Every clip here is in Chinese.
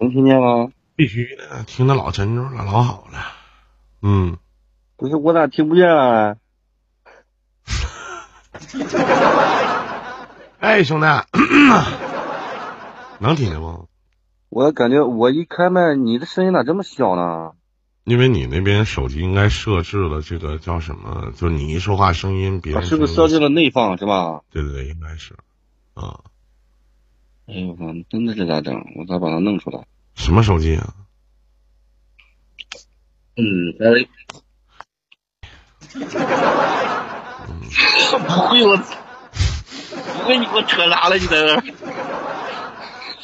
能听见吗？必须的，听得老真着了，老好了。嗯，不是我咋听不见啊？哎，兄弟，能听见不？我感觉我一开麦，你的声音咋这么小呢？因为你那边手机应该设置了这个叫什么？就你一说话声音，别人是不是设置了内放是吧？对对对，应该是。啊。哎呦我操！真的是咋整？我咋把它弄出来？什么手机啊？嗯，哎。不会我，不会你给我扯啥了？你在这？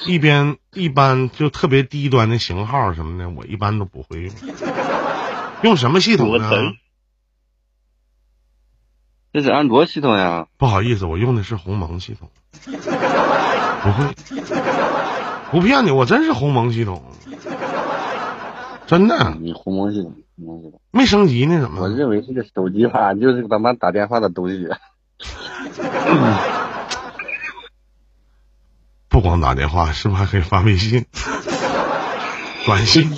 一边一般就特别低端的型号什么的，我一般都不会用。用什么系统呢？这是安卓系统呀。不好意思，我用的是鸿蒙系统。不会，不骗你，我真是鸿蒙系统，真的。你鸿蒙系统，鸿蒙系统没升级呢？怎么？我认为这个手机吧，就是他妈打电话的东西。不光打电话，是不是还可以发微信、短信？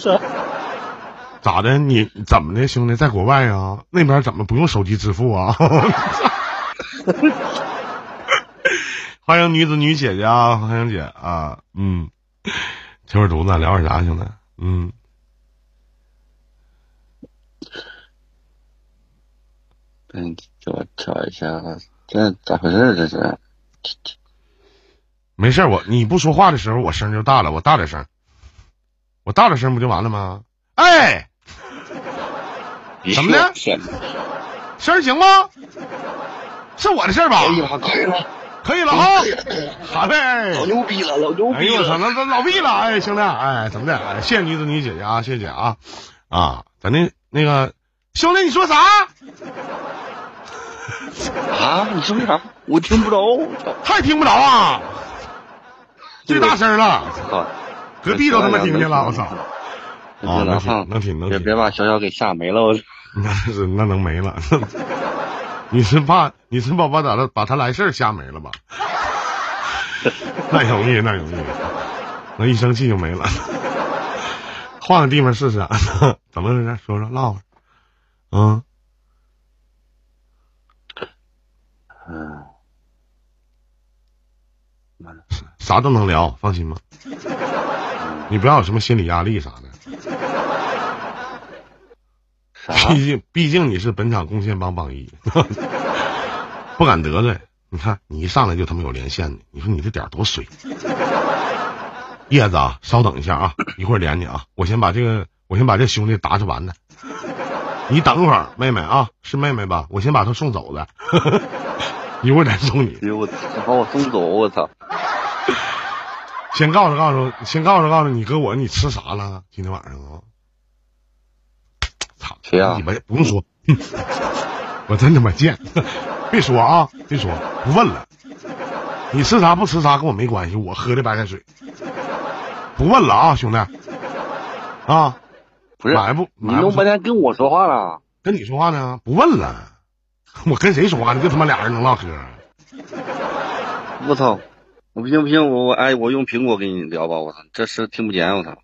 咋的？你怎么的，兄弟，在国外啊？那边怎么不用手机支付啊？欢迎女子女姐姐啊，欢迎姐啊，嗯，这会儿犊子聊点啥，兄弟？嗯，嗯，给我调一下，这咋回事？这是？没事，我你不说话的时候，我声就大了，我大点声，我大点声不就完了吗？哎，怎么的？声行吗？是我的事儿吧？可以了哈。好嘞，老牛逼了，老牛逼了！哎呦我操，那那老逼了！哎，兄弟，哎，怎么的？哎，谢谢女子女姐姐啊，谢谢姐啊啊！咱那那个兄弟，你说啥？啊？你说啥？我听不着，还听不着啊？最大声了，隔壁都他妈听见了，我操！啊，能听能听能听，别别把小小给吓没了，我。那是那能没了？你是怕你是怕把咋的把他来事儿吓没了吧？那容易那容易，那一生气就没了。换个地方试试，怎么回事？说说唠会。嗯。嗯。啥都能聊，放心吧。你不要有什么心理压力啥的。毕竟毕竟你是本场贡献榜榜一，不敢得罪。你看你一上来就他妈有连线的，你说你这点多水。叶子啊，稍等一下啊，一会儿连你啊。我先把这个，我先把这兄弟打出完的。你等会儿，妹妹啊，是妹妹吧？我先把他送走的，一会儿再送你。哎我操，把我送走，我操！先告诉告诉，先告诉告诉你哥我，你吃啥了？今天晚上啊？操！谁呀？你们不用说，我真他妈贱！别说啊，别说，不问了。你吃啥不吃啥跟我没关系，我喝的白开水。不问了啊，兄弟。啊，不是，买不？你弄半天跟我说话了？跟你说话呢？不问了。我跟谁说话？呢就他妈俩人能唠嗑？我操！我不行不行，我我哎，我用苹果跟你聊吧，我操，这是听不见，我操。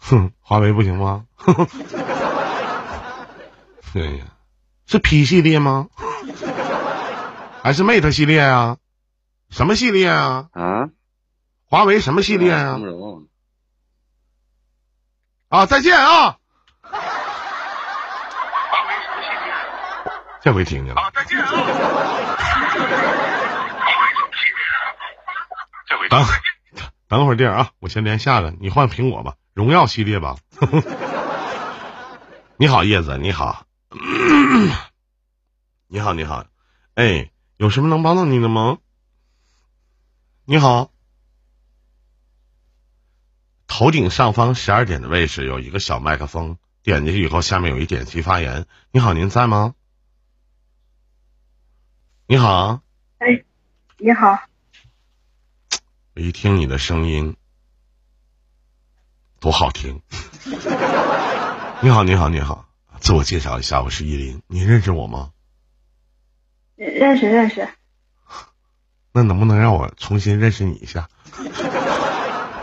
哼，华为不行吗？对呀，是 P 系列吗？还是 Mate 系列啊？什么系列啊？啊？华为什么系列啊？啊，再见啊！华为什么系列？这回听见了。啊，再见啊！等等会儿，弟儿啊，我先连下个，你换苹果吧，荣耀系列吧。你好，叶子，你好，你好，你好，哎，有什么能帮到你的吗？你好，头顶上方十二点的位置有一个小麦克风，点进去以后，下面有一点击发言。你好，您在吗？你好，哎，你好。我一听你的声音，多好听！你好，你好，你好，自我介绍一下，我是依林，你认识我吗？认识，认识。那能不能让我重新认识你一下？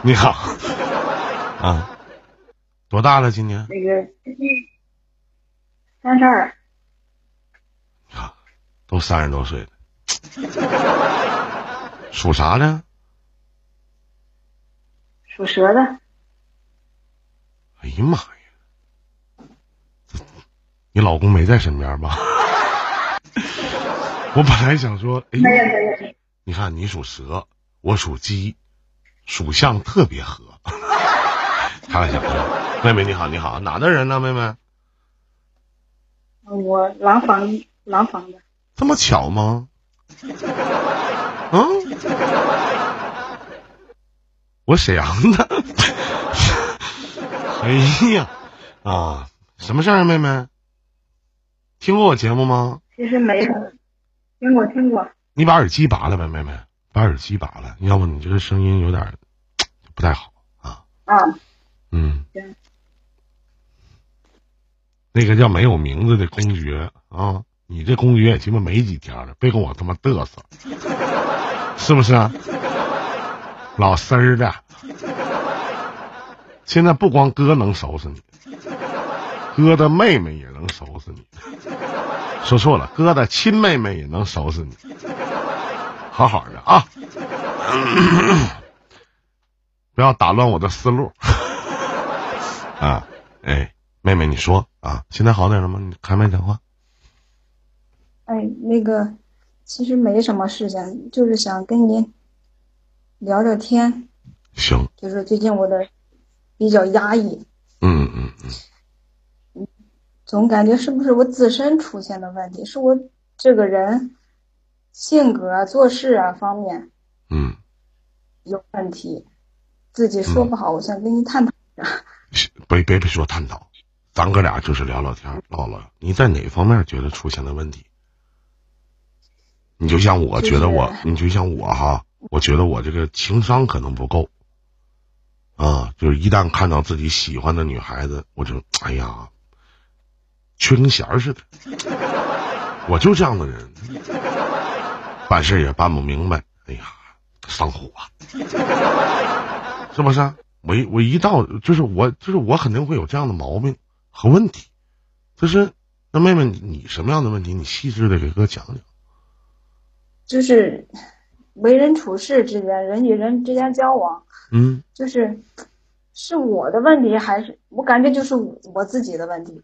你好，啊，多大了？今年？那个三十二，啊，都三十多岁了，属啥的？属蛇的。哎呀妈呀！你老公没在身边吧？我本来想说，哎，没有没有，你看你属蛇，我属鸡，属相特别合。开玩笑，妹妹你好，你好，哪的人呢？妹妹，我廊坊廊坊的。这么巧吗？嗯，我沈阳的。哎呀，啊，什么事儿啊，妹妹？听过我节目吗？其实没有，听过听过。你把耳机拔了呗，妹妹，把耳机拔了，要不你这个声音有点儿 不太好啊。啊，嗯行，那个叫没有名字的公爵啊，你这公爵也鸡巴没几天了，别跟我他妈嘚瑟，是不是啊？老丝儿的，现在不光哥能收拾你，哥的妹妹也能收拾你。说错了，哥的亲妹妹也能收拾你。好好的啊，不要打乱我的思路啊！哎，妹妹，你说啊，现在好点了吗？你开麦讲话。哎，那个其实没什么事情，就是想跟你聊聊天。行，就是最近我的比较压抑，嗯嗯嗯，总感觉是不是我自身出现的问题，是我这个人性格啊、做事啊方面嗯，有问题，自己说不好，我想跟你探讨一下。别别别说探讨，咱哥俩就是聊聊天，唠唠。你在哪方面觉得出现了问题？你就像我觉得我，就是你就像我哈，我觉得我这个情商可能不够。啊，就是一旦看到自己喜欢的女孩子，我就哎呀，缺根弦儿似的。我就这样的人，办事也办不明白，哎呀，上火，啊是不是？我一我一到就是我就是我肯定会有这样的毛病和问题，就是那妹妹你你什么样的问题？你细致的给哥讲讲。就是为人处事之间，人与人之间交往，嗯就是是我的问题，还是我感觉就是我自己的问题。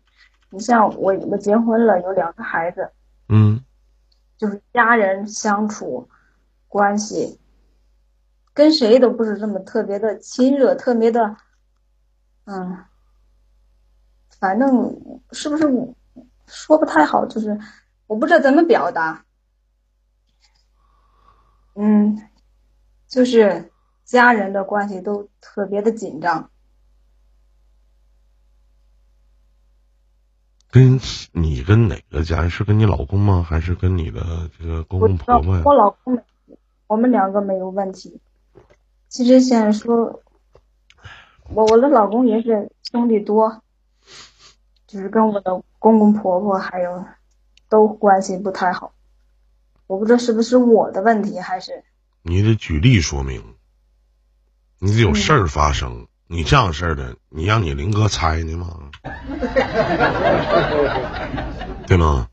你像我，我结婚了，有两个孩子，嗯就是家人相处关系，跟谁都不是这么特别的亲热，特别的，嗯，反正是不是说不太好，就是我不知道怎么表达。嗯，就是家人的关系都特别的紧张。跟你跟哪个家人？是跟你老公吗？还是跟你的这个公公婆婆呀？我老公，我们两个没有问题。其实现在说，我我的老公也是兄弟多，就是跟我的公公婆婆还有都关系不太好。我不知道是不是我的问题，还是你得举例说明，你得有事儿发生。你这样式儿的，你让你林哥猜呢吗？对吗？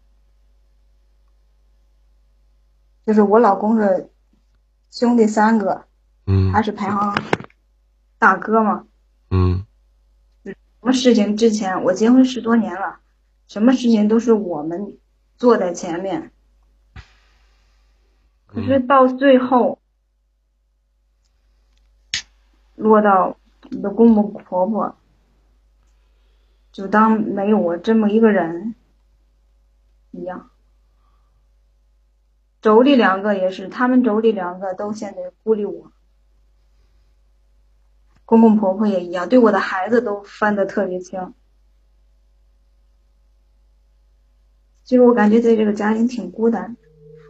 就是我老公的兄弟三个，嗯他是排行大哥嘛。嗯什么事情之前我结婚十多年了，什么事情都是我们坐在前面。可是到最后，落到你的公公婆婆，就当没有我这么一个人一样。妯娌两个也是，他们妯娌两个都现在孤立我。公公婆婆也一样，对我的孩子都分得特别清。其实我感觉在这个家庭挺孤单。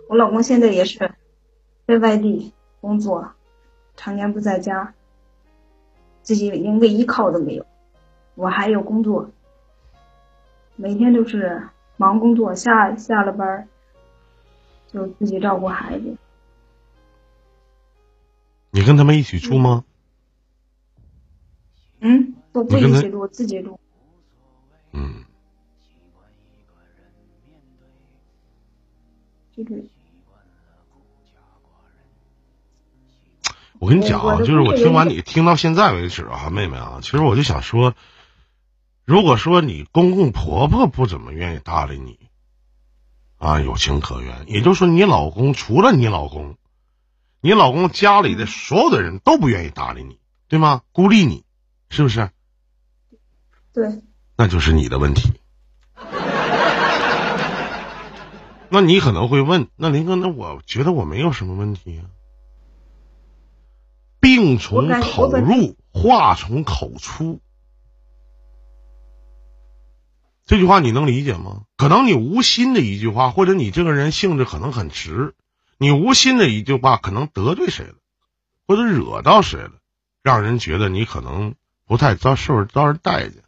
我老公现在也是在外地工作，常年不在家，自己连个依靠都没有。我还有工作，每天都是忙工作，下下了班儿就自己照顾孩子。你跟他们一起住吗？嗯，我不一起住，自己住。嗯，就是我跟你讲啊，就是我听完你听到现在为止啊，妹妹啊，其实我就想说，如果说你公公婆婆不怎么愿意搭理你，啊，有情可原。也就是说，你老公除了你老公，你老公家里的所有的人都不愿意搭理你，对吗？孤立你，是不是？对，那就是你的问题。那你可能会问，那林哥，那我觉得我没有什么问题呀、病从口入，话从口出。这句话你能理解吗？可能你无心的一句话，或者你这个人性质可能很直，你无心的一句话可能得罪谁了，或者惹到谁了，让人觉得你可能不太遭受遭人待见。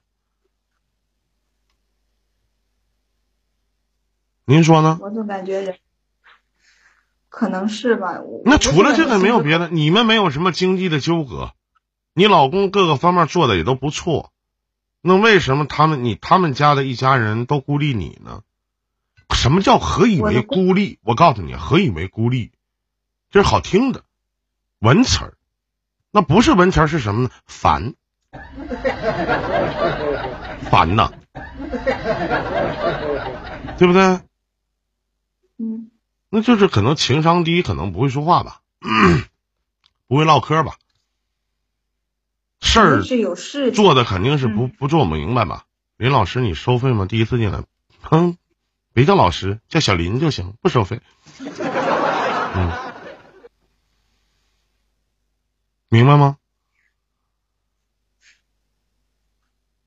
您说呢？我总感觉人可能是吧。我那除了这个没有。别的，你们没有什么经济的纠葛，你老公各个方面做的也都不错，那为什么他们你他们家的一家人都孤立你呢？什么叫何以为孤立？我告诉你，何以为孤立，这是好听的文词儿，那不是文词儿是什么呢？烦，烦呐，对不对？嗯，那就是可能情商低，可能不会说话吧，不会唠嗑吧，事儿是有事。做的肯定是不嗯不做明白吧？林老师，你收费吗？第一次进来，哼，别叫老师，叫小林就行，不收费。嗯，明白吗？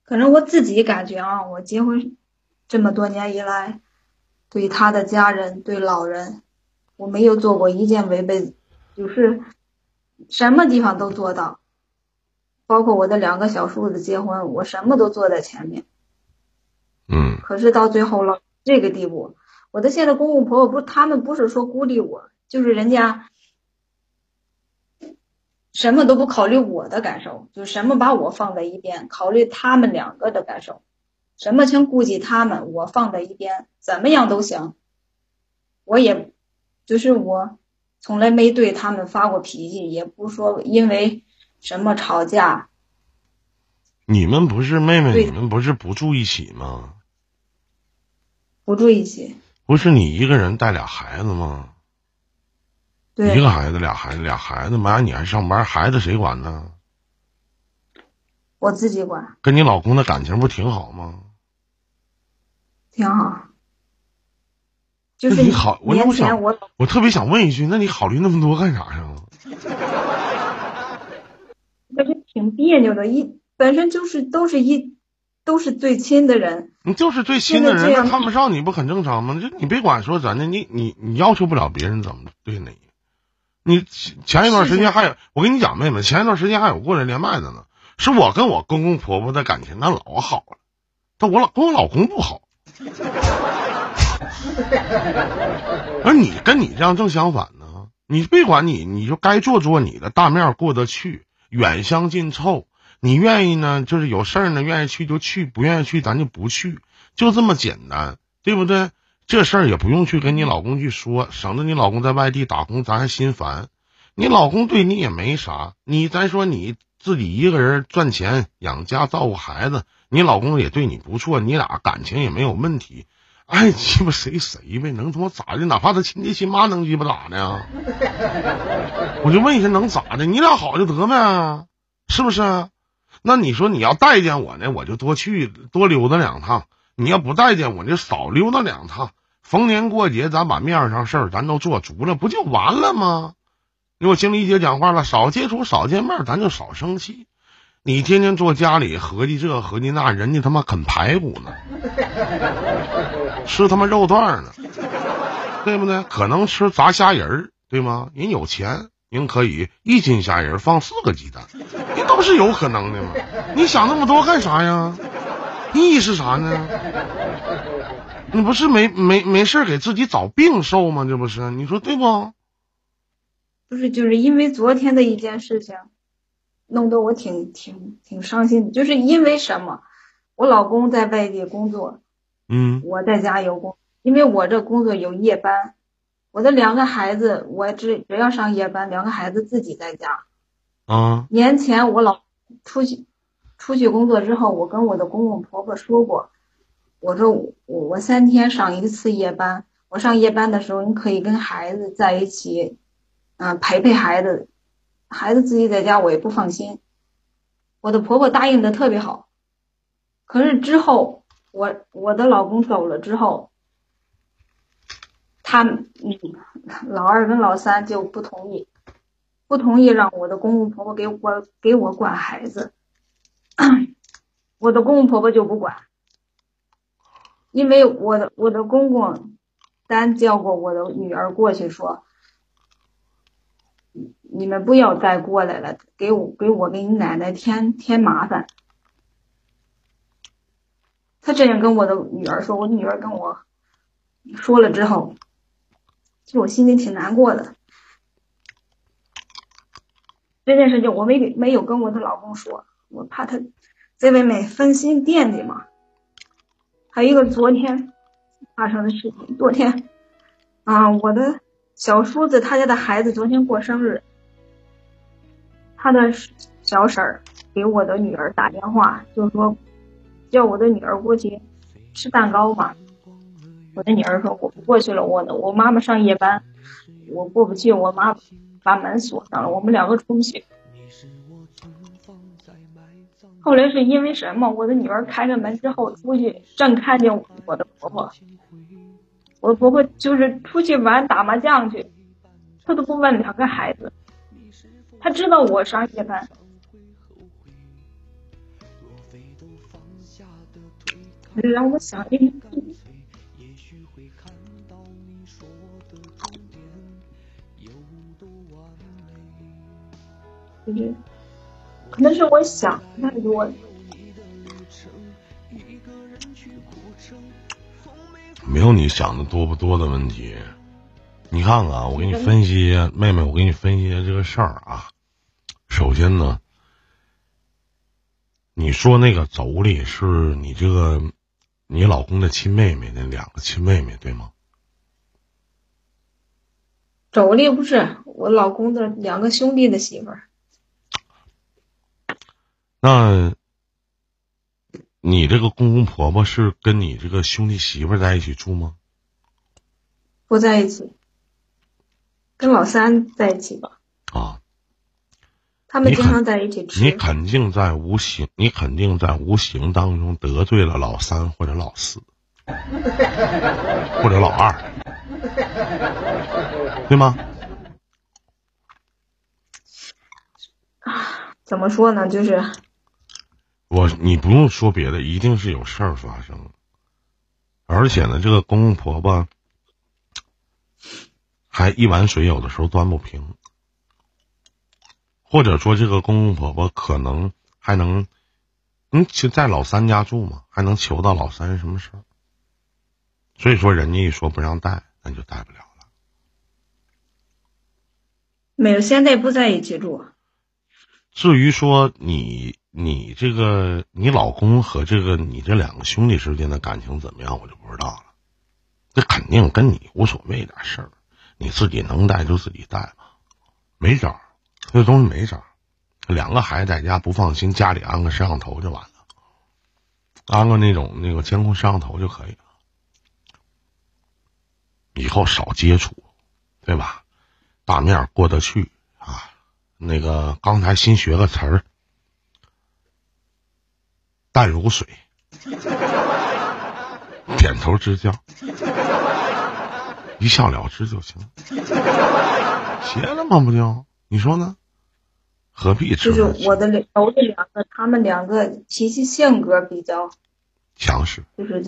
可能我自己感觉啊，我结婚这么多年以来，对他的家人、对老人，我没有做过一件违背，就是什么地方都做到，包括我的两个小叔子结婚，我什么都做在前面。嗯可是到最后了这个地步，我的现在公公婆婆不，他们不是说孤立我，就是人家什么都不考虑我的感受，就什么把我放在一边，考虑他们两个的感受，什么全顾及他们，我放在一边，怎么样都行。我也，就是我从来没对他们发过脾气，也不说因为什么吵架，你们不是妹妹，你们不是不住一起吗？不住一起。不是你一个人带俩孩子吗？对一，个孩子，俩孩子，俩孩子，妈，你还上班，孩子谁管呢？我自己管，跟你老公的感情不挺好吗？挺好。就是那你好我那我想我我特别想问一句，那你考虑那么多干啥呀？感觉挺别扭的，一本身就是都是一都是最亲的人，你就是最亲的人，看不上你不很正常吗？就你别管说咱的，你你你要求不了别人怎么对你。你前前一段时间还有，我跟你讲，妹妹，前一段时间还有过来连麦的呢，是我跟我公公婆婆的感情那老好了，但我老跟我老公不好。而你跟你这样正相反呢，你别管你，你就该做做你的，大面过得去，远香近臭。你愿意呢，就是有事儿呢，愿意去就去，不愿意去咱就不去，就这么简单，对不对？这事儿也不用去跟你老公去说，省得你老公在外地打工，咱还心烦。你老公对你也没啥，你再说你自己一个人赚钱养家照顾孩子，你老公也对你不错，你俩感情也没有问题。爱鸡巴谁谁呗，能他妈咋的？哪怕他亲爹亲妈能鸡巴咋的？我就问一下，能咋的？你俩好就得呗，是不是？那你说你要待见我呢，我就多去多溜达两趟；你要不待见我，就少溜达两趟。逢年过节，咱把面上事儿咱都做足了，不就完了吗？因为我经理姐讲话了，少接触，少见面，咱就少生气。你天天坐家里合计这合计那，人家他妈啃排骨呢，吃他妈肉段呢，对不对？可能吃炸虾仁儿，对吗？人有钱，人可以一斤虾仁放四个鸡蛋，这都是有可能的嘛。你想那么多干啥呀？意义是啥呢？你不是没没没事给自己找病受吗？这不是？你说对不？不是就是因为昨天的一件事情，弄得我挺挺挺伤心的。就是因为什么？我老公在外地工作，嗯我在家有工，因为我这工作有夜班，我的两个孩子，我只只要上夜班，两个孩子自己在家。啊年前我老出去出去工作之后，我跟我的公公婆婆说过，我说我我三天上一次夜班，我上夜班的时候，你可以跟孩子在一起，嗯、陪陪孩子，孩子自己在家我也不放心。我的婆婆答应的特别好，可是之后我我的老公走了之后，他嗯老二跟老三就不同意。不同意让我的公公婆婆给我给我管孩子，我的公公婆婆就不管，因为我的我的公公单叫过我的女儿过去说，你们不要再过来了，给我给我给你奶奶添添麻烦。他这样跟我的女儿说，我女儿跟我说了之后，就我心里挺难过的。这件事情我没给没有跟我的老公说，我怕他在外面分心惦记嘛。还有一个昨天发生的事情，昨天啊，我的小叔子他家的孩子昨天过生日，他的小婶儿给我的女儿打电话，就说叫我的女儿过去吃蛋糕嘛。我的女儿说我不过去了，我的我妈妈上夜班，我过不去，我妈把门锁上了，我们两个出不去。后来是因为什么？我的女儿开着门之后出去，正看见我的婆婆，我婆婆就是出去玩打麻将去，她都不问两个孩子，她知道我上夜班。让我想一想。就是，可能是我想太多了。没有你想的多不多的问题。你看看啊，我给你分析一下，妹妹，我给你分析一下这个事儿啊。首先呢，你说那个妯娌是你这个你老公的亲妹妹，那两个亲妹妹对吗？妯娌不是我老公的两个兄弟的媳妇儿。那，你这个公公婆婆是跟你这个兄弟媳妇在一起住吗？不在一起，跟老三在一起吧。啊，他们经常在一起吃。你肯定在无形，你肯定在无形当中得罪了老三或者老四，或者老二，对吗？怎么说呢？就是我你不用说别的，一定是有事儿发生，而且呢，这个公公婆婆还一碗水有的时候端不平，或者说这个公公婆婆可能还能，嗯，就在老三家住嘛，还能求到老三什么事儿，所以说人家一说不让带，那就带不了了。没有，现在不在一起住。至于说你你这个你老公和这个你这两个兄弟之间的感情怎么样，我就不知道了。这肯定跟你无所谓点事儿，你自己能带就自己带吧，没招儿，这东西没啥。两个孩子在家不放心，家里安个摄像头就完了，安个那种那个监控摄像头就可以了。以后少接触，对吧？大面过得去啊。那个刚才新学个词儿，淡如水，点头之交，一笑了之就行，歇了吗？不就你说呢？何必就是我的两我的两个，他们两个脾气性格比较，强势？就是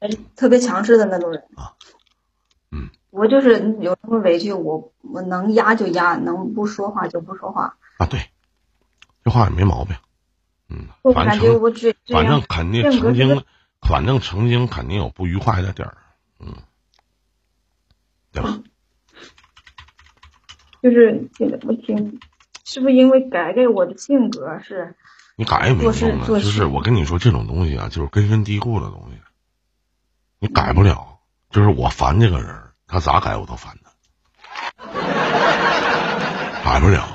呃特别强势的那种人。啊嗯。我就是有什么委屈，我我能压就压，能不说话就不说话。啊，对，这话也没毛病。嗯，我反感觉正反正肯定曾经，反正曾经肯定有不愉快的地儿，嗯，对吧？就是挺我挺是不是因为改改我的性格是？你改也没有用的，就是我跟你说，这种东西啊，就是根深蒂固的东西，你改不了。就是我烦这个人，他咋改我都烦他，改不了。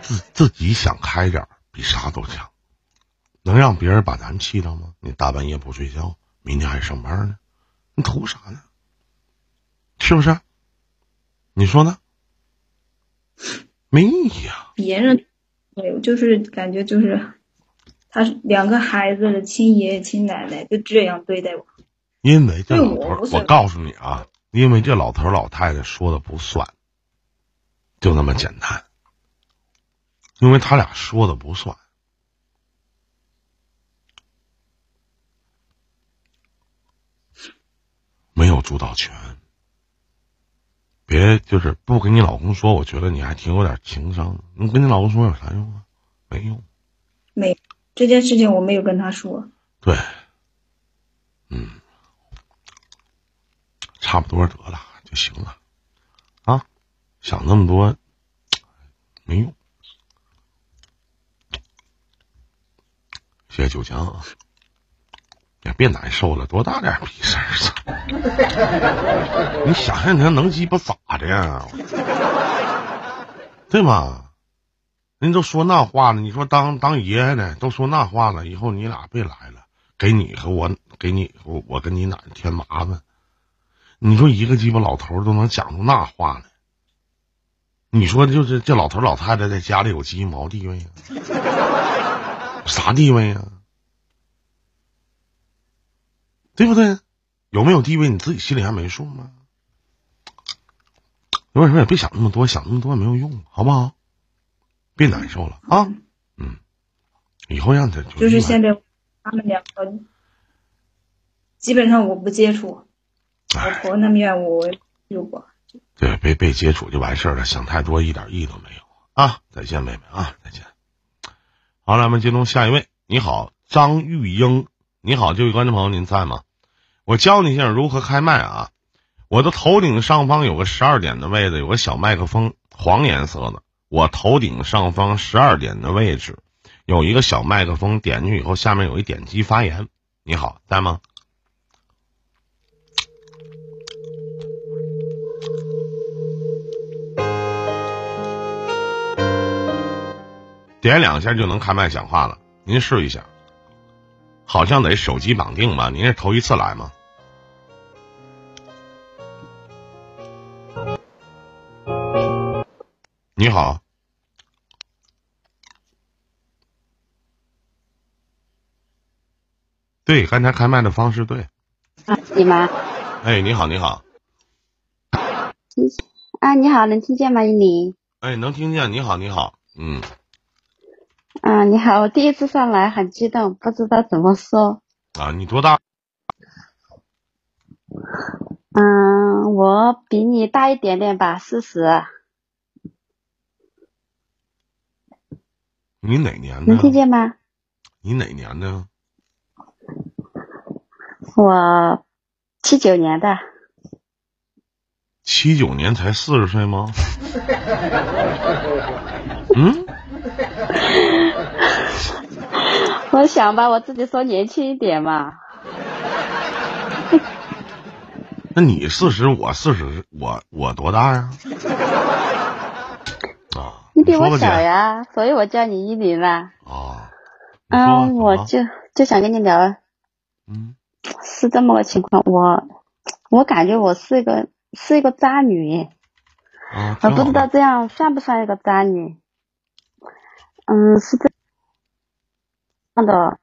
自自己想开点，比啥都强。能让别人把咱气到吗？你大半夜不睡觉，明天还上班呢，你图啥呢？是不是？你说呢？没意义啊。别人没有，就是感觉就是，他是两个孩子的亲爷爷亲奶奶就这样对待我。因为这老头儿，我我告诉你啊，因为这老头儿老太太说的不算，就那么简单。因为他俩说的不算，没有主导权。别就是不跟你老公说，我觉得你还挺有点情商的。你跟你老公说有啥用啊？没用。没这件事情我没有跟他说，对，嗯，差不多得了就行了，啊，想那么多没用。谢谢九强啊，也别难受了，多大点逼事儿！你想想，你能鸡巴咋的呀？对吗？人都说那话了，你说当当爷爷的都说那话了，以后你俩别来了，给你和我给你我我跟你奶奶添麻烦。你说一个鸡巴老头都能讲出那话来，你说就是这老头老太太在家里有鸡毛地位呀、啥地位呀、对不对？有没有地位你自己心里还没数吗？有什么也别想那么多，想那么多也没有用，好不好？别难受了啊！嗯，以后让他就是现在他们两个基本上我不接触，我哎，婆那面我有过。对，别别接触就完事儿了，想太多一点意义都没有啊！再见，妹妹啊，再见。好了，我们接通下一位。你好，张玉英。你好，这位观众朋友，您在吗？我教你一下如何开麦啊！我的头顶上方有个十二点的位置，有个小麦克风，黄颜色的。我头顶上方十二点的位置有一个小麦克风，点进去以后，下面有一点击发言。你好，在吗？点两下就能开麦讲话了，您试一下。好像得手机绑定吧？您是头一次来吗？你好，对，刚才开麦的方式对。啊，你吗？哎，你好，你好，啊，你好，能听见吗，依林？哎，能听见？你好，你好，嗯，啊，你好，我第一次上来很激动，不知道怎么说。啊，你多大？嗯，我比你大一点点吧，四十，你哪年的能？听见吗？你哪年的？我七九年的，七九年才四十岁吗？嗯，我想吧，我自己说年轻一点嘛。那你四十，我四十，我我多大呀？啊，你比我小呀，所以我叫你依林啦。啊，嗯，我就就想跟你聊，嗯是这么个情况。我我感觉我是一个是一个渣女。啊，我不知道这样算不算一个渣女。嗯，是这样的，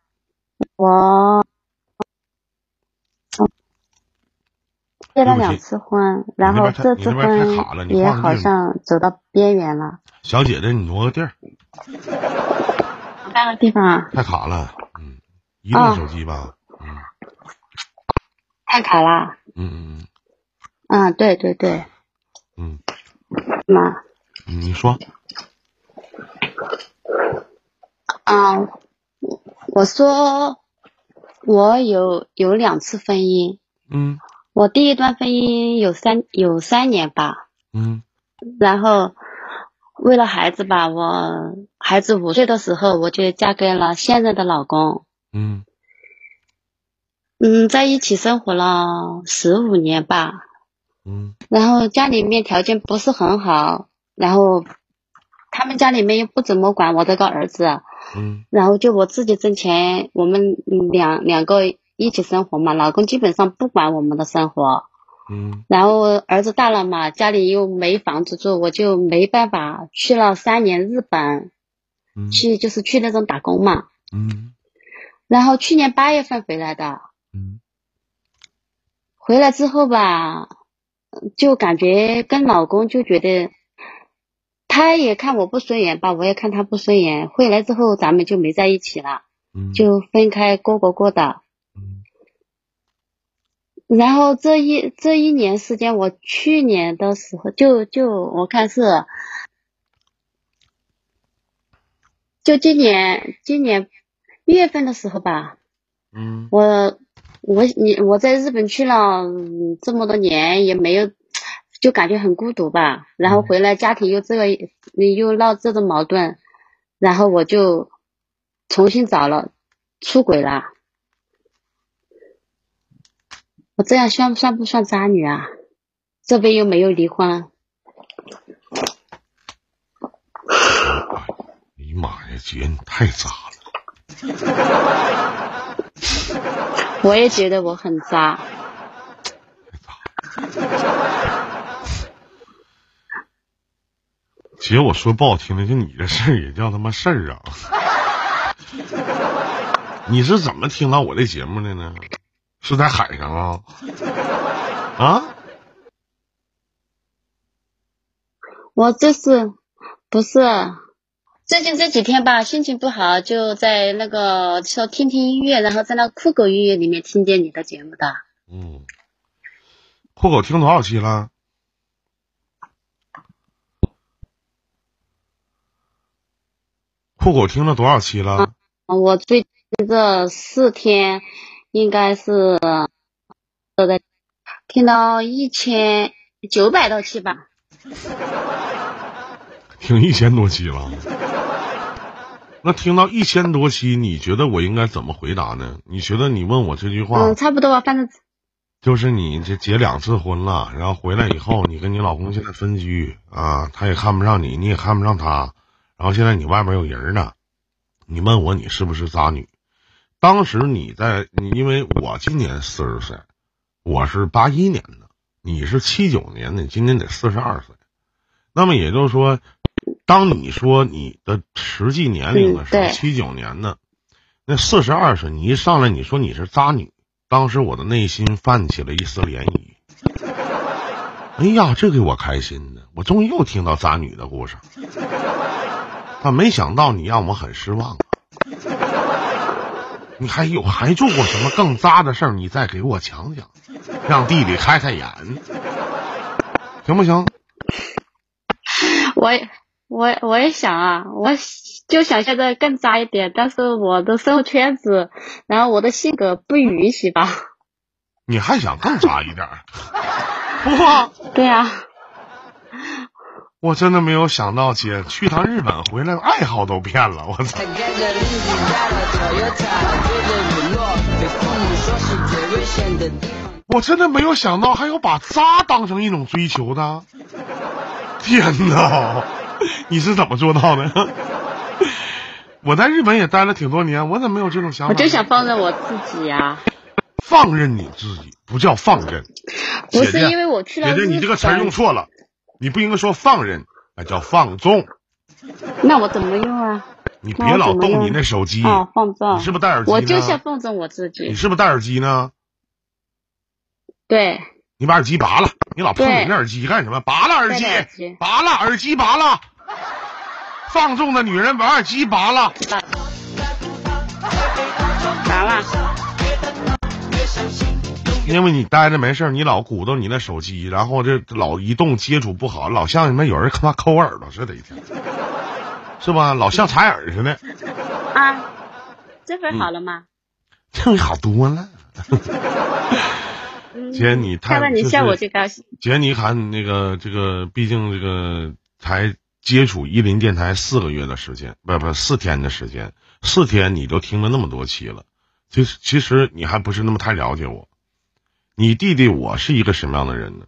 我结了两次婚，然后这次婚也好像走到边缘了。小姐姐，你挪个地儿，换个地方啊，太卡了。嗯，移动啊手机吧。嗯。太卡了。嗯嗯嗯，对对对，嗯。妈，嗯，你说。嗯，我说我有有两次婚姻，嗯。我第一段婚姻有三有三年吧，嗯。然后为了孩子吧，我孩子五岁的时候我就嫁给了现在的老公。嗯。嗯，在一起生活了十五年吧，嗯。然后家里面条件不是很好，然后他们家里面又不怎么管我这个儿子，嗯。然后就我自己挣钱，我们嗯两两个一起生活嘛，老公基本上不管我们的生活，嗯。然后儿子大了嘛，家里又没房子住，我就没办法去了三年日本，嗯。去就是去那种打工嘛，嗯。然后去年八月份回来的，嗯。回来之后吧，就感觉跟老公就觉得，他也看我不顺眼吧，我也看他不顺眼。回来之后咱们就没在一起了，嗯，就分开过过过的。嗯然后这一这一年时间，我去年的时候就就我看是，就今年今年一月份的时候吧，嗯我我你我在日本去了嗯这么多年，也没有，就感觉很孤独吧。然后回来家庭又这个又闹这种矛盾，然后我就重新找了，出轨了。我这样算算不算渣女啊？这边又没有离婚，哎呀妈呀，姐你太渣了，我也觉得我很渣。姐我说不好听的，就你这事儿也叫他妈事儿啊！你是怎么听到我这节目的呢？是在海上啊？啊？我这是不是最近这几天吧，心情不好，就在那个说听听音乐，然后在那酷狗音乐里面听见你的节目的。嗯，酷狗听多少期了？酷狗听了多少期了？我最近这四天应该是都在听到一千九百多期吧。听一千多期了。那听到一千多期，你觉得我应该怎么回答呢？你觉得你问我这句话，嗯，差不多吧，反正就是你这结两次婚了，然后回来以后，你跟你老公现在分居啊，他也看不上你，你也看不上他，然后现在你外面有人呢，你问我你是不是渣女？当时你在你，因为我今年四十岁，我是八一年的，你是七九年的，今年得四十二岁，那么也就是说，当你说你的实际年龄的时候，七九年的，那四十二岁，你一上来你说你是渣女，当时我的内心泛起了一丝涟漪。哎呀，这给我开心的，我终于又听到渣女的故事。但没想到你让我很失望啊！你还有还做过什么更渣的事儿？你再给我讲讲，让弟弟开开眼，行不行？我也我我也想啊，我就想现在更渣一点，但是我的生活圈子，然后我的性格不允许吧。你还想更渣一点儿？哇！对啊，我真的没有想到，姐去趟日本回来，爱好都变了。我操！我真的没有想到还有把渣当成一种追求的。天哪，你是怎么做到的？我在日本也待了挺多年，我怎么没有这种想法？我就想放任我自己啊，放任你自己，不叫放任。不是因为我去了姐姐，你这个词用，错了，你不应该说放任，那叫放纵。那我怎么用啊？你别老动你那手机，哦，放纵你，是不是戴耳机呢？我就像放纵我自己。你是不是戴耳机呢？对，你把耳机拔了，你老碰你那耳机干什么？拔了耳机耳机，拔了耳机，拔了。放纵的女人把耳机拔了。拔了，因为你待着没事儿你老鼓捣你那手机，然后这老一动接触不好，老像你们有人他妈抠耳朵似的，一天，是吧？老像采耳似的，啊，这回好了吗？这回好多了。嗯姐，你太看到你我就高兴。姐，你看那个这个，毕竟这个才接触伊林电台四个月的时间，不不四天的时间，四天你都听了那么多期了，其实其实你还不是那么太了解我。你弟弟我是一个什么样的人呢？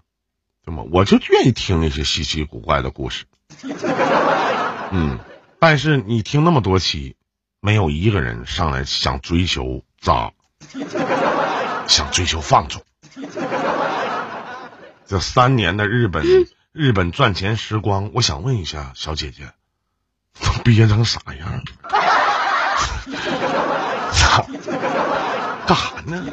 对吗？我就愿意听那些稀奇古怪的故事。嗯，但是你听那么多期，没有一个人上来想追求渣，想追求放纵。这三年的日本日本赚钱时光，我想问一下小姐姐，都憋成啥样了？操，干啥呢？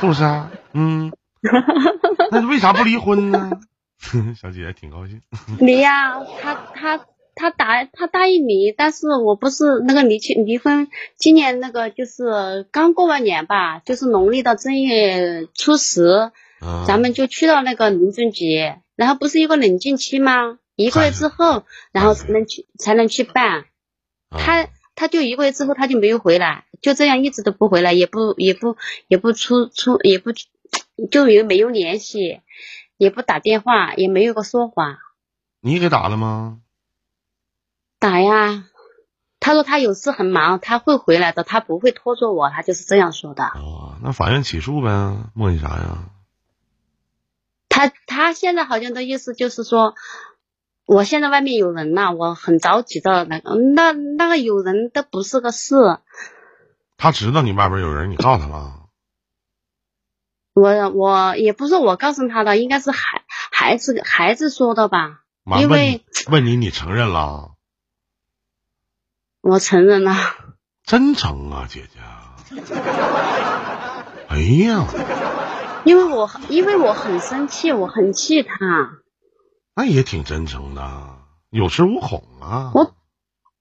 是不是啊？嗯，那为啥不离婚呢？小姐姐挺高兴。离呀，他他他答他答应离，但是我不是那个离去离婚，今年那个就是刚过完年吧，就是农历的正月初十，嗯咱们就去到那个民政局，然后不是有个冷静期吗？一个月之后，然后才能去才能去办。他他就一个月之后他就没有回来，就这样一直都不回来，也不也不也不出出也不就也没有联系，也不打电话，也没有个说法。你给打了吗？打呀，他说他有事很忙，他会回来的，他不会拖着我，他就是这样说的。哦，那法院起诉呗，磨叽啥呀？他他现在好像的意思就是说，我现在外面有人了，我很着急的那个，那那个有人都不是个事。他知道你外边有人，你告诉他了？我我也不是我告诉他的，应该是孩孩子孩子说的吧，因为你问你，你承认了？我承认了。真诚啊，姐姐。哎呀，因为我因为我很生气，我很气他。那也挺真诚的，有恃无恐啊。我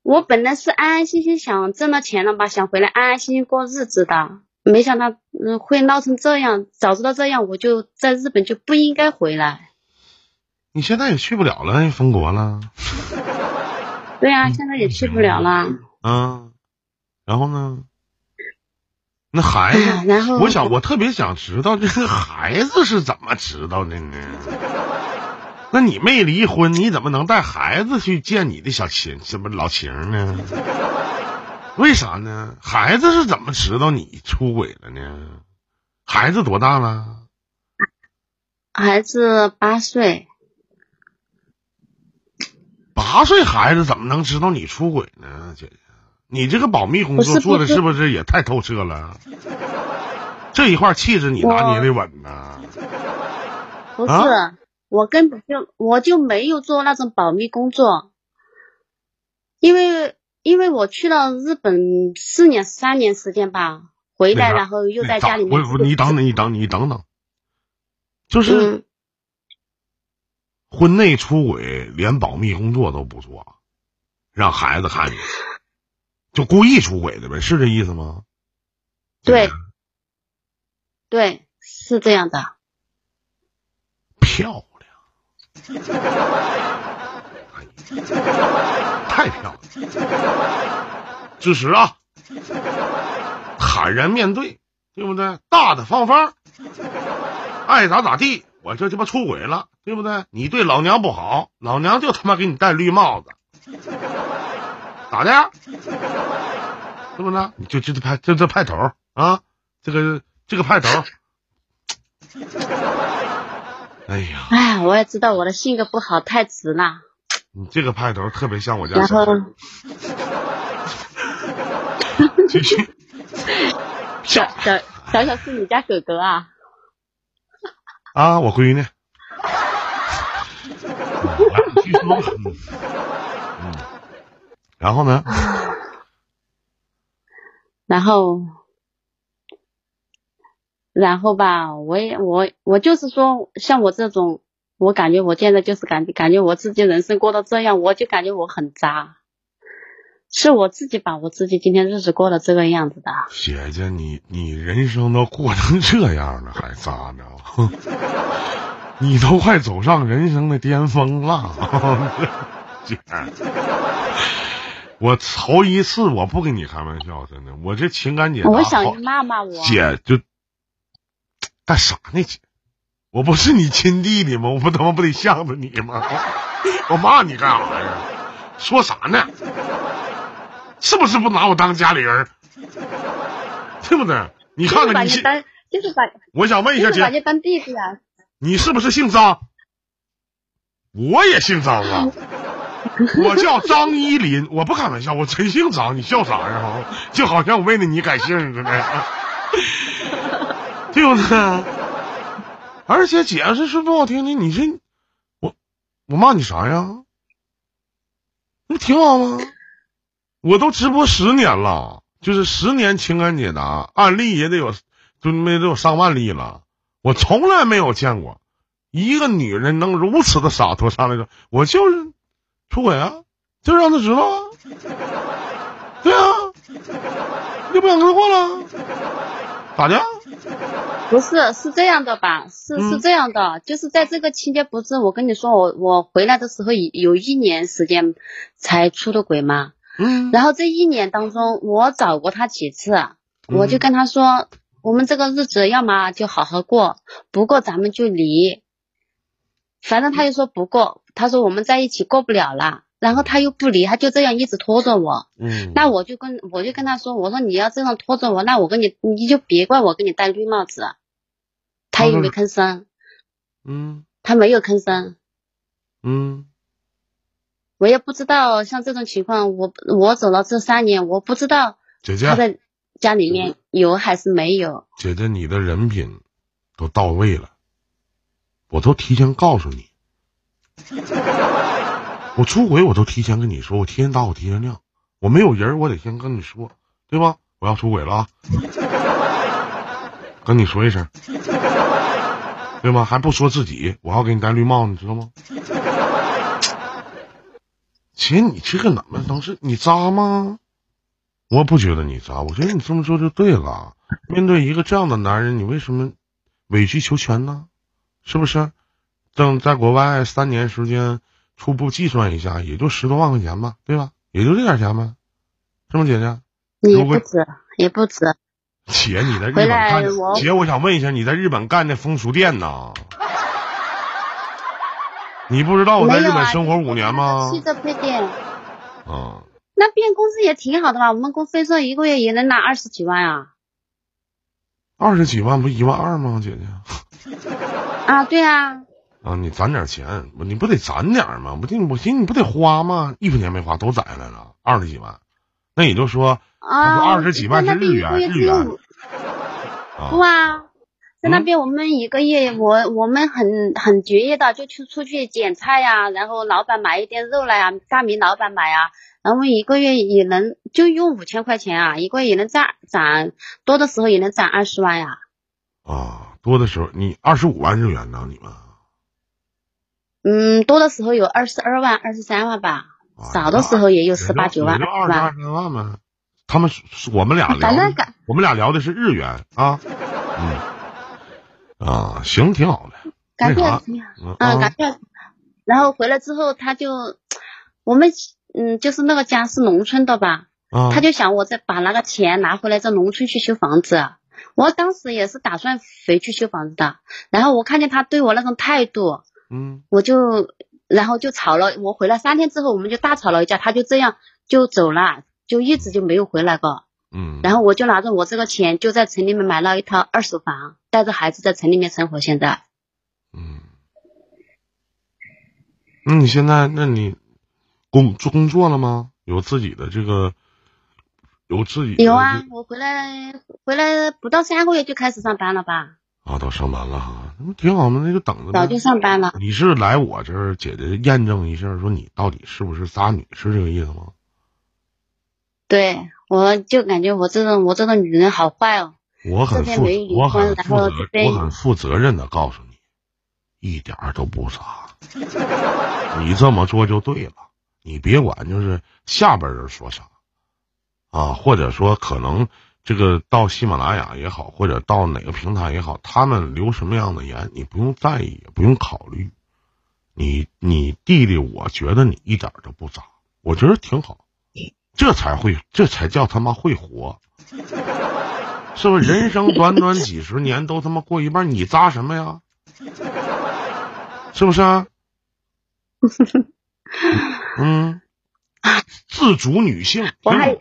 我本来是安安心心想挣到钱了吧，想回来安安心心过日子的，没想到嗯会闹成这样。早知道这样，我就在日本就不应该回来。你现在也去不了了，封国了。对呀、现在也去不了了。嗯，然后呢？那孩子，哎然后我想，我特别想知道这个孩子是怎么知道的呢？那你没离婚，你怎么能带孩子去见你的小情什么老情呢？为啥呢？孩子是怎么知道你出轨了呢？孩子多大了？孩子八岁，八岁孩子怎么能知道你出轨呢？姐姐，你这个保密工作做的是是不是也太透彻了？这一块气质你拿捏的稳呐？不是、啊我根本就我就没有做那种保密工作，因为因为我去了日本四年三年时间吧，回来然后又在家里面？我我你等等，你等你等等，就是嗯，婚内出轨，连保密工作都不做，让孩子看见，就故意出轨的呗，是这意思吗？对，对，是这样的。漂亮，太漂亮，支持啊！坦然面对，对不对？大大方方，爱咋咋地。我这鸡巴出轨了，对不对？你对老娘不好，老娘就他妈给你戴绿帽子，咋的？是不是？你就就这派就这派头啊，这个这个派头。哎呀，哎，我也知道我的性格不好，太直了。你这个派头特别像我家然后小孩。继续。小小小小是你家狗狗啊？啊，我闺女。嗯，然后呢？然后，然后吧，我也我我就是说，像我这种，我感觉我现在就是感觉感觉我自己人生过到这样，我就感觉我很渣，是我自己把我自己今天日子过得这个样子的。姐姐，你你人生都过成这样了，还渣呢？你都快走上人生的巅峰了，姐。我头一次我不跟你开玩笑，真的，我这情感解答我想你骂骂我，姐就干啥呢？姐，我不是你亲弟弟吗？我不他妈不得向着你吗？我骂你干啥呀？说啥呢？是不是不拿我当家里人？对不对？你看看你现，就是把，我想问一下姐，把你当弟弟啊？你是不是姓张？我也姓张啊，我叫张依林，我不开玩笑，我真姓张，你笑啥呀？就好像我为了你改姓似的，对不对？而且解释是不好听的，你这我我骂你啥呀？那不挺好吗？我都直播十年了，就是十年情感解答案例也得有，就没得有上万例了，我从来没有见过。一个女人能如此的洒脱上来说，我就是出轨啊，就让他知道啊，对啊，又不想跟他过了，咋的？不是，是这样的吧？是是这样的，就是在这个期间，不是我跟你说，我我回来的时候有有一年时间才出的轨嘛？嗯。然后这一年当中，我找过他几次，我就跟他说，我们这个日子要么就好好过，不过咱们就离。反正他就说不过，他说我们在一起过不了了，然后他又不离，他就这样一直拖着我。嗯，那我就跟我就跟他说，我说你要这样拖着我，那我跟你你就别怪我给你戴绿帽子。他也没吭声。嗯，他没有吭声。嗯，我也不知道像这种情况，我我走了这三年，我不知道姐姐他在家里面有还是没有。姐姐，你的人品都到位了。我都提前告诉你，我出轨我都提前跟你说，我提前打我提前亮，我没有人我得先跟你说，对吧？我要出轨了啊，跟你说一声，对吗？还不说自己，我要给你戴绿帽，你知道吗？姐，你这个怎么能是你渣吗？我不觉得你渣，我觉得你这么做就对了。面对一个这样的男人，你为什么委曲求全呢？是不是？正在国外三年时间，初步计算一下，也就十多万块钱吧，对吧？也就这点钱吧，是吗，姐姐？也不止，也不止。姐，你在日本干？姐，我想问一下，你在日本干的风俗店呢？你不知道我在日本生活五年吗？汽车配店。啊。那变工资也挺好的吧？我们公司说一个月也能拿二十几万啊。二十几万不一万二吗，姐姐？啊，对啊。啊，你攒点钱，你不得攒点吗？不，我寻思你不得花吗？一分钱没花，都攒下来了，二十几万。那也就说，他说二十几万是日元，日元。不啊，在那边我们一个月，我我们很很节约的，就去出去捡菜呀，然后老板买一点肉来呀，大米老板买啊，然后一个月也能就用五千块钱啊，一个月也能攒攒多的时候也能攒二十万呀。啊，多的时候你二十五万日元呢，你们？嗯，多的时候有二十二万、二十三万吧，少的时候也有十八九万，二十二三万吗？他们我们俩聊，我们俩聊的是日元啊，嗯，啊，行，挺好的，感觉挺好，啊，感谢，然后回来之后他就，我们嗯，就是那个家是农村的吧，他就想我再把那个钱拿回来，在农村去修房子，我当时也是打算回去修房子的，然后我看见他对我那种态度。嗯，我就然后就吵了，我回来三天之后，我们就大吵了一架，他就这样就走了，就一直就没有回来过。嗯，然后我就拿着我这个钱，就在城里面买了一套二手房，带着孩子在城里面生活。现在，嗯，那你现在，那你工做工作了吗？有自己的这个，有自己有啊，我回来回来不到三个月就开始上班了吧。啊，都上班了哈，那不挺好吗？那就等着。早就上班了。你是来我这儿，姐姐验证一下，说你到底是不是渣女，是这个意思吗？对，我就感觉我这种我这个女人好坏哦。我很负，我很负责，我很负责任的告诉你，一点都不渣。你这么做就对了，你别管就是下边人说啥啊，或者说可能。这个到喜马拉雅也好，或者到哪个平台也好，他们留什么样的言，你不用在意，也不用考虑。你你弟弟，我觉得你一点都不渣，我觉得挺好，这才会，这才叫他妈会活，是不是？人生短短几十年，都他妈过一半，你渣什么呀？是不是？嗯，自主女性。我还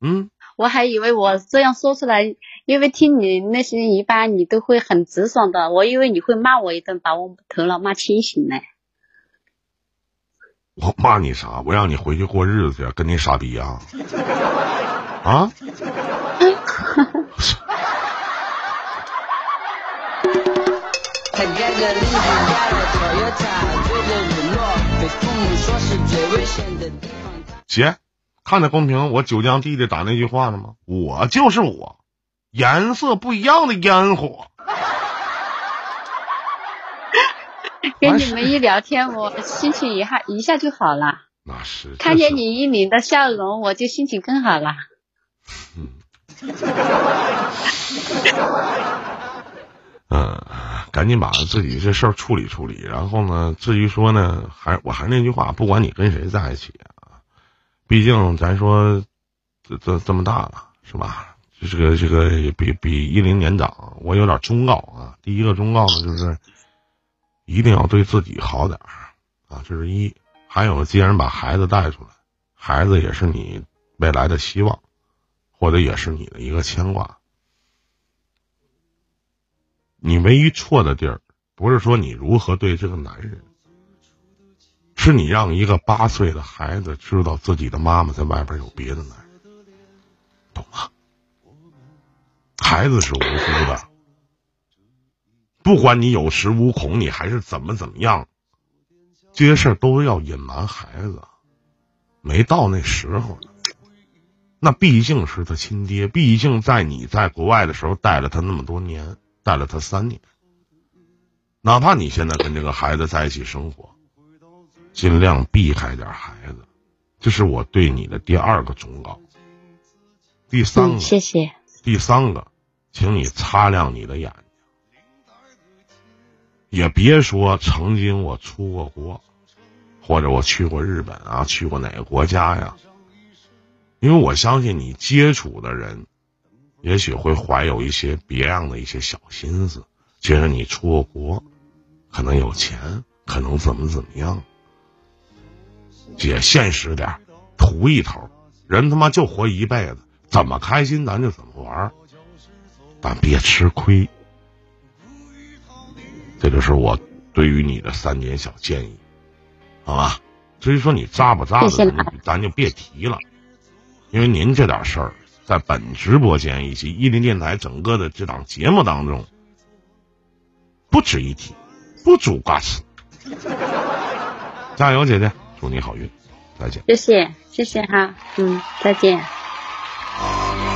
嗯，我还以为我这样说出来，因为听你那些一般你都会很直爽的，我以为你会骂我一顿，把我头脑骂清醒嘞。我骂你啥？我让你回去过日子去，跟你傻逼啊！啊！姐，看着公屏，我九江弟弟打那句话了吗？我就是我，颜色不一样的烟火。跟你们一聊天，我心情一下一下就好了。那是看见你一脸的笑容，我就心情更好了。嗯。嗯，赶紧把自己这事儿处理处理。然后呢，至于说呢，还我还是那句话，不管你跟谁在一起啊，毕竟咱说这这这么大了，是吧？这个这个比比一零年长，我有点忠告啊。第一个忠告呢，就是一定要对自己好点儿啊，这是一。还有，既然把孩子带出来，孩子也是你未来的希望，或者也是你的一个牵挂。你唯一错的地儿，不是说你如何对这个男人，是你让一个八岁的孩子知道自己的妈妈在外边有别的男人，懂吗？孩子是无辜的，不管你有恃无恐，你还是怎么怎么样，这些事儿都要隐瞒孩子，没到那时候呢。那毕竟是他亲爹，毕竟在你在国外的时候带了他那么多年。带了他三年，哪怕你现在跟这个孩子在一起生活，尽量避开点孩子，这是我对你的第二个忠告。第三个，谢谢。第三个，请你擦亮你的眼睛，也别说曾经我出过国，或者我去过日本啊，去过哪个国家呀？因为我相信你接触的人。也许会怀有一些别样的一些小心思，觉得你出过国，可能有钱，可能怎么怎么样。姐，现实点，图一头，人他妈就活一辈子，怎么开心咱就怎么玩，但别吃亏。这就是我对于你的三点小建议，好吧？至于说你渣不渣的，咱就别提了，因为您这点事儿。在本直播间以及伊林电台整个的这档节目当中，不值一提，不足挂齿。加油，姐姐，祝你好运，再见。谢谢，谢谢哈，嗯，再见。